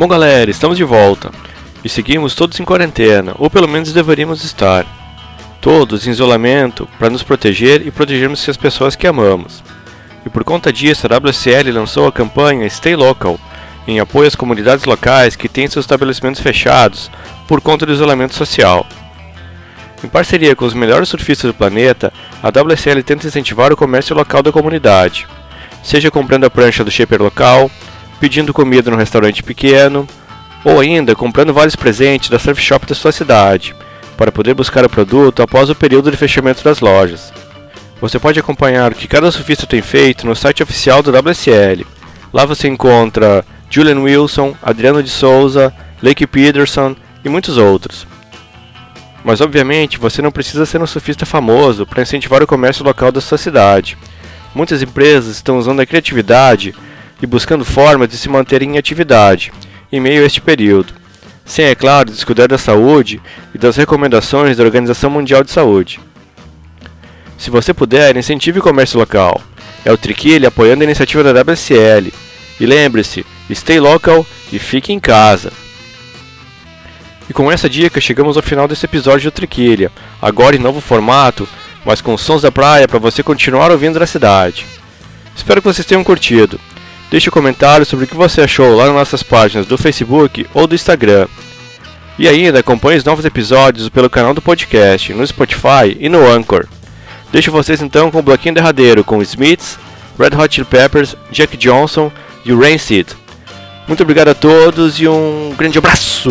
Bom, galera, estamos de volta. E seguimos todos em quarentena, ou pelo menos deveríamos estar. Todos em isolamento para nos proteger e protegermos as pessoas que amamos. E por conta disso, a WSL lançou a campanha Stay Local, em apoio às comunidades locais que têm seus estabelecimentos fechados por conta do isolamento social. Em parceria com os melhores surfistas do planeta, a WSL tenta incentivar o comércio local da comunidade, seja comprando a prancha do shaper local, pedindo comida no restaurante pequeno, ou ainda comprando vários presentes da surf shop da sua cidade, para poder buscar o produto após o período de fechamento das lojas. Você pode acompanhar o que cada surfista tem feito no site oficial do WSL. Lá você encontra Julian Wilson, Adriano de Souza, Lake Peterson e muitos outros. Mas obviamente você não precisa ser um surfista famoso para incentivar o comércio local da sua cidade. Muitas empresas estão usando a criatividade e buscando formas de se manterem em atividade em meio a este período, sem, é claro, descuidar da saúde e das recomendações da Organização Mundial de Saúde. Se você puder, incentive o comércio local. É o Triquilha apoiando a iniciativa da WSL. E lembre-se, stay local e fique em casa. E com essa dica chegamos ao final desse episódio do Triquilha, agora em novo formato, mas com sons da praia para você continuar ouvindo da cidade. Espero que vocês tenham curtido. Deixe um comentário sobre o que você achou lá nas nossas páginas do Facebook ou do Instagram. E ainda acompanhe os novos episódios pelo canal do podcast, no Spotify e no Anchor. Deixo vocês então com o bloquinho derradeiro com Smiths, Red Hot Chili Peppers, Jack Johnson e o Rancid. Muito obrigado a todos e um grande abraço!